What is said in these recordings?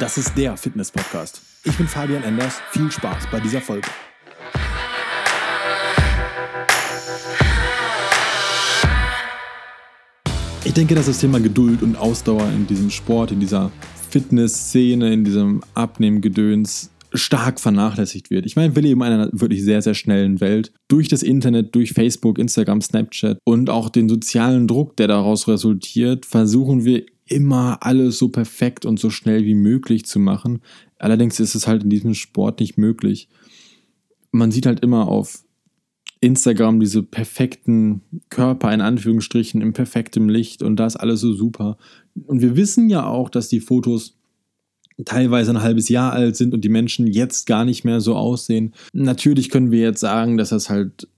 Das ist der Fitness-Podcast. Ich bin Fabian Enders. Viel Spaß bei dieser Folge. Ich denke, dass das Thema Geduld und Ausdauer in diesem Sport, in dieser Fitness-Szene, in diesem Abnehmen-Gedöns stark vernachlässigt wird. Ich meine, wir leben in einer wirklich sehr, sehr schnellen Welt. Durch das Internet, durch Facebook, Instagram, Snapchat und auch den sozialen Druck, der daraus resultiert, versuchen wir immer alles so perfekt und so schnell wie möglich zu machen. Allerdings ist es halt in diesem Sport nicht möglich. Man sieht halt immer auf Instagram diese perfekten Körper in Anführungsstrichen im perfektem Licht und da ist alles so super. Und wir wissen ja auch, dass die Fotos teilweise ein halbes Jahr alt sind und die Menschen jetzt gar nicht mehr so aussehen. Natürlich können wir jetzt sagen, dass das halt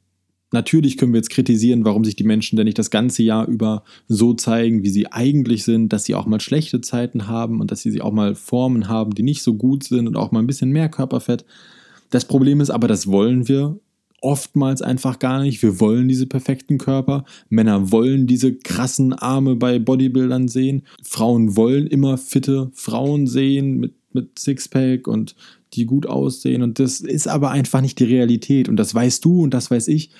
Natürlich können wir jetzt kritisieren, warum sich die Menschen denn nicht das ganze Jahr über so zeigen, wie sie eigentlich sind, dass sie auch mal schlechte Zeiten haben und dass sie auch mal Formen haben, die nicht so gut sind und auch mal ein bisschen mehr Körperfett. Das Problem ist aber, das wollen wir oftmals einfach gar nicht. Wir wollen diese perfekten Körper. Männer wollen diese krassen Arme bei Bodybuildern sehen. Frauen wollen immer fitte Frauen sehen mit, mit Sixpack und die gut aussehen. Und das ist aber einfach nicht die Realität. Und das weißt du und das weiß ich.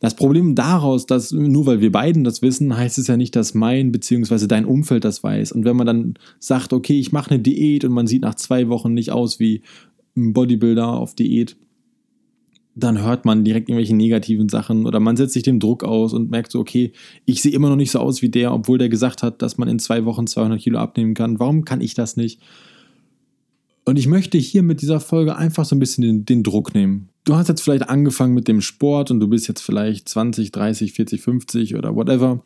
Das Problem daraus, dass nur weil wir beiden das wissen, heißt es ja nicht, dass mein bzw. dein Umfeld das weiß. Und wenn man dann sagt, okay, ich mache eine Diät und man sieht nach zwei Wochen nicht aus wie ein Bodybuilder auf Diät, dann hört man direkt irgendwelche negativen Sachen oder man setzt sich dem Druck aus und merkt so, okay, ich sehe immer noch nicht so aus wie der, obwohl der gesagt hat, dass man in zwei Wochen 200 Kilo abnehmen kann. Warum kann ich das nicht? Und ich möchte hier mit dieser Folge einfach so ein bisschen den, den Druck nehmen du hast jetzt vielleicht angefangen mit dem Sport und du bist jetzt vielleicht 20, 30, 40, 50 oder whatever.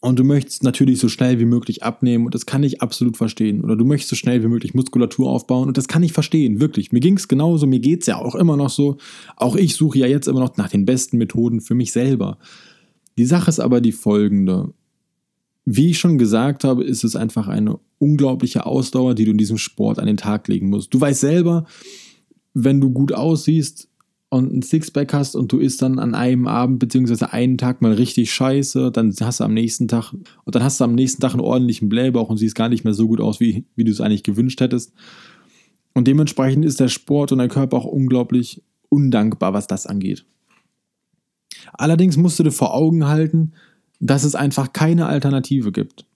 Und du möchtest natürlich so schnell wie möglich abnehmen und das kann ich absolut verstehen. Oder du möchtest so schnell wie möglich Muskulatur aufbauen und das kann ich verstehen, wirklich. Mir ging es genauso, mir geht es ja auch immer noch so. Auch ich suche ja jetzt immer noch nach den besten Methoden für mich selber. Die Sache ist aber die folgende. Wie ich schon gesagt habe, ist es einfach eine unglaubliche Ausdauer, die du in diesem Sport an den Tag legen musst. Du weißt selber, wenn du gut aussiehst und ein Sixpack hast und du isst dann an einem Abend beziehungsweise einen Tag mal richtig scheiße, dann hast du am nächsten Tag und dann hast du am nächsten Tag einen ordentlichen Blähbauch und siehst gar nicht mehr so gut aus, wie, wie du es eigentlich gewünscht hättest. Und dementsprechend ist der Sport und dein Körper auch unglaublich undankbar, was das angeht. Allerdings musst du dir vor Augen halten, dass es einfach keine Alternative gibt.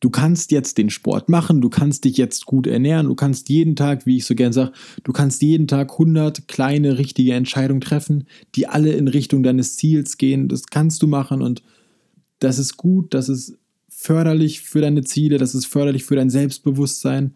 Du kannst jetzt den Sport machen, du kannst dich jetzt gut ernähren, du kannst jeden Tag, wie ich so gern sage, du kannst jeden Tag 100 kleine richtige Entscheidungen treffen, die alle in Richtung deines Ziels gehen. Das kannst du machen und das ist gut, das ist förderlich für deine Ziele, das ist förderlich für dein Selbstbewusstsein.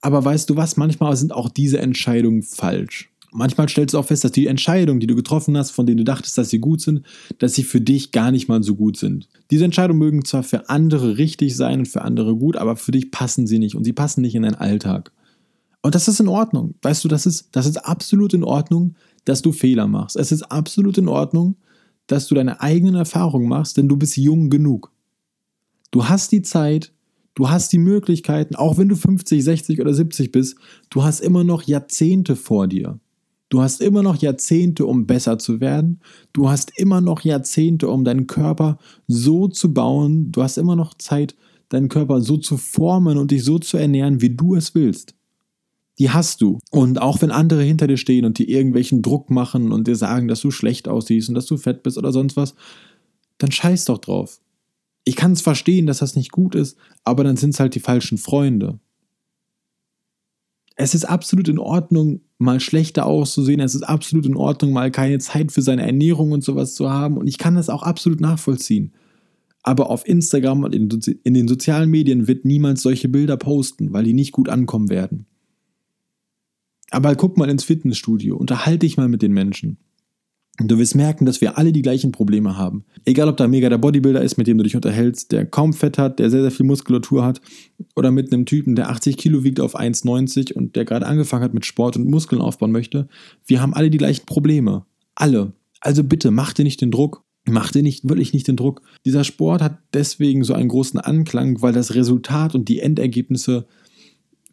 Aber weißt du was, manchmal sind auch diese Entscheidungen falsch manchmal stellst du auch fest, dass die Entscheidungen, die du getroffen hast, von denen du dachtest, dass sie gut sind, dass sie für dich gar nicht mal so gut sind. Diese Entscheidungen mögen zwar für andere richtig sein und für andere gut, aber für dich passen sie nicht und sie passen nicht in deinen Alltag. Und das ist in Ordnung. Weißt du, das ist, das ist absolut in Ordnung, dass du Fehler machst. Es ist absolut in Ordnung, dass du deine eigenen Erfahrungen machst, denn du bist jung genug. Du hast die Zeit, du hast die Möglichkeiten, auch wenn du 50, 60 oder 70 bist, du hast immer noch Jahrzehnte vor dir. Du hast immer noch Jahrzehnte, um besser zu werden. Du hast immer noch Jahrzehnte, um deinen Körper so zu bauen. Du hast immer noch Zeit, deinen Körper so zu formen und dich so zu ernähren, wie du es willst. Die hast du. Und auch wenn andere hinter dir stehen und dir irgendwelchen Druck machen und dir sagen, dass du schlecht aussiehst und dass du fett bist oder sonst was, dann scheiß doch drauf. Ich kann es verstehen, dass das nicht gut ist, aber dann sind es halt die falschen Freunde. Es ist absolut in Ordnung, mal schlechter auszusehen. Es ist absolut in Ordnung, mal keine Zeit für seine Ernährung und sowas zu haben. Und ich kann das auch absolut nachvollziehen. Aber auf Instagram und in, den sozialen Medien wird niemand solche Bilder posten, weil die nicht gut ankommen werden. Aber guck mal ins Fitnessstudio, unterhalte dich mal mit den Menschen. Und du wirst merken, dass wir alle die gleichen Probleme haben. Egal, ob da mega der Bodybuilder ist, mit dem du dich unterhältst, der kaum Fett hat, der sehr, sehr viel Muskulatur hat, oder mit einem Typen, der 80 Kilo wiegt auf 1,90 und der gerade angefangen hat mit Sport und Muskeln aufbauen möchte. Wir haben alle die gleichen Probleme. Alle. Also bitte, mach dir nicht den Druck. Mach dir nicht, wirklich nicht den Druck. Dieser Sport hat deswegen so einen großen Anklang, weil das Resultat und die Endergebnisse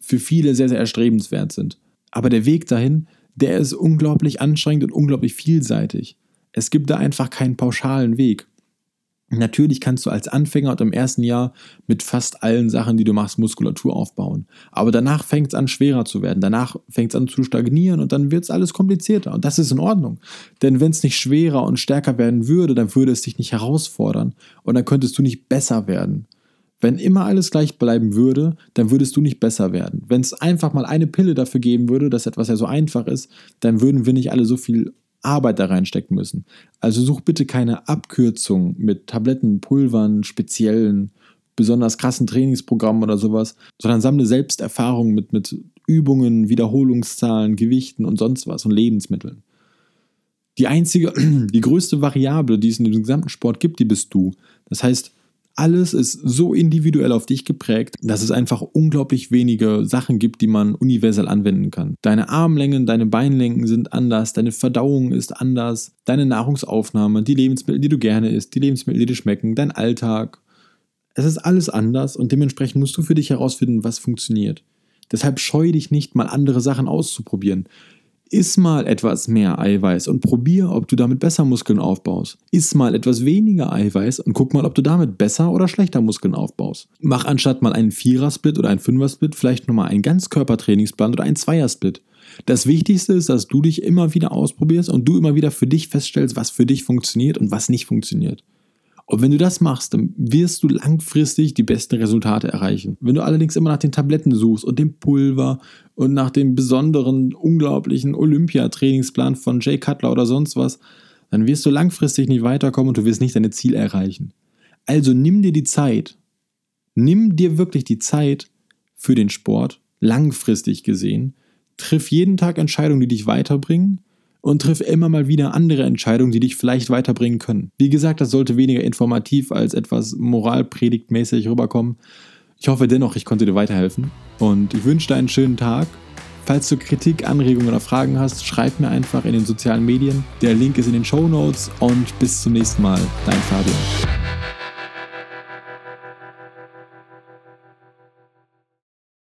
für viele sehr, sehr erstrebenswert sind. Aber der Weg dahin der ist unglaublich anstrengend und unglaublich vielseitig. Es gibt da einfach keinen pauschalen Weg. Natürlich kannst du als Anfänger und im ersten Jahr mit fast allen Sachen, die du machst, Muskulatur aufbauen. Aber danach fängt es an, schwerer zu werden. Danach fängt es an zu stagnieren und dann wird es alles komplizierter. Und das ist in Ordnung. Denn wenn es nicht schwerer und stärker werden würde, dann würde es dich nicht herausfordern. Und dann könntest du nicht besser werden. Wenn immer alles gleich bleiben würde, dann würdest du nicht besser werden. Wenn es einfach mal eine Pille dafür geben würde, dass etwas ja so einfach ist, dann würden wir nicht alle so viel Arbeit da reinstecken müssen. Also such bitte keine Abkürzung mit Tabletten, Pulvern, speziellen, besonders krassen Trainingsprogrammen oder sowas, sondern sammle selbst Erfahrungen mit, mit Übungen, Wiederholungszahlen, Gewichten und sonst was und Lebensmitteln. Die einzige, die größte Variable, die es in dem gesamten Sport gibt, die bist du. Das heißt, alles ist so individuell auf dich geprägt, dass es einfach unglaublich wenige Sachen gibt, die man universell anwenden kann. Deine Armlängen, deine Beinlängen sind anders, deine Verdauung ist anders, deine Nahrungsaufnahme, die Lebensmittel, die du gerne isst, die Lebensmittel, die dir schmecken, dein Alltag. Es ist alles anders und dementsprechend musst du für dich herausfinden, was funktioniert. Deshalb scheu dich nicht, mal andere Sachen auszuprobieren. Iss mal etwas mehr Eiweiß und probier, ob du damit besser Muskeln aufbaust. Iss mal etwas weniger Eiweiß und guck mal, ob du damit besser oder schlechter Muskeln aufbaust. Mach anstatt mal einen Vierer-Split oder einen Fünfer-Split vielleicht nochmal einen Ganzkörpertrainingsplan oder einen Zweier-Split. Das Wichtigste ist, dass du dich immer wieder ausprobierst und du immer wieder für dich feststellst, was für dich funktioniert und was nicht funktioniert. Und wenn du das machst, dann wirst du langfristig die besten Resultate erreichen. Wenn du allerdings immer nach den Tabletten suchst und dem Pulver und nach dem besonderen, unglaublichen Olympia-Trainingsplan von Jay Cutler oder sonst was, dann wirst du langfristig nicht weiterkommen und du wirst nicht deine Ziele erreichen. Also nimm dir die Zeit. Nimm dir wirklich die Zeit für den Sport, langfristig gesehen. Triff jeden Tag Entscheidungen, die dich weiterbringen und triff immer mal wieder andere Entscheidungen, die dich vielleicht weiterbringen können. Wie gesagt, das sollte weniger informativ als etwas moralpredigtmäßig rüberkommen. Ich hoffe dennoch, ich konnte dir weiterhelfen und ich wünsche dir einen schönen Tag. Falls du Kritik, Anregungen oder Fragen hast, schreib mir einfach in den sozialen Medien. Der Link ist in den Show Notes und bis zum nächsten Mal. Dein Fabian.